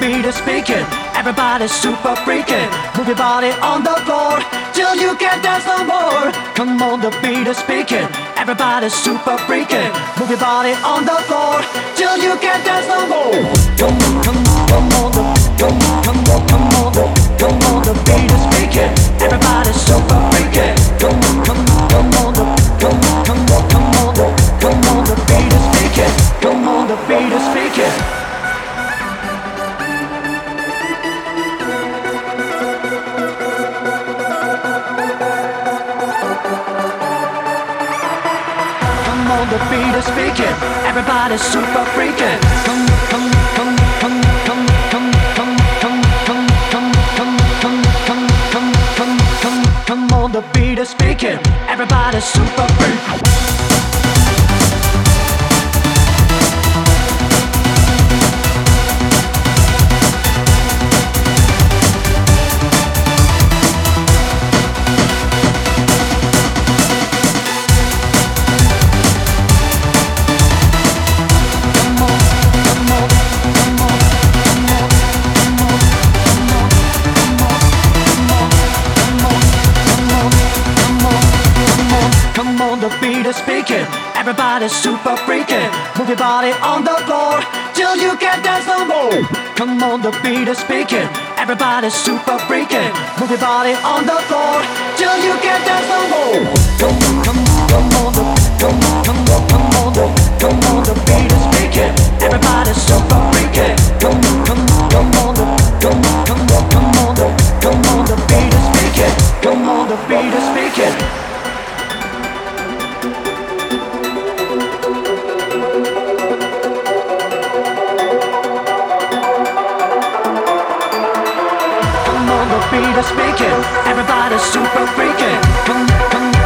beat is speaking. Everybody's super freaking. Move your body on the floor till you can't dance no more. Come on, the beat is speaking. Everybody's super freaking. Move your body on the floor till you can't dance no more. The beat is speaking. Everybody's super freaking. Come, come, come, come, come, come, come, come, come, come, come, come, come, come, come, come, come on, the beat is speaking. Everybody's super freaking. Speaking. Everybody's super freaking. Move your body on the floor till you can't dance no more. Come on, the beat is speaking. Everybody's super freaking. Move your body on the floor till you can't dance no more. Come, on, come, on, come on, the, come, come, on, come on, the, come on, the beat is speaking. Everybody's super freaking. Come, on, come, on, come on, the, come, come, come on, the, come on, the beat is speaking. Come on, the beat is speaking. speed of speaking. Everybody's super freaking.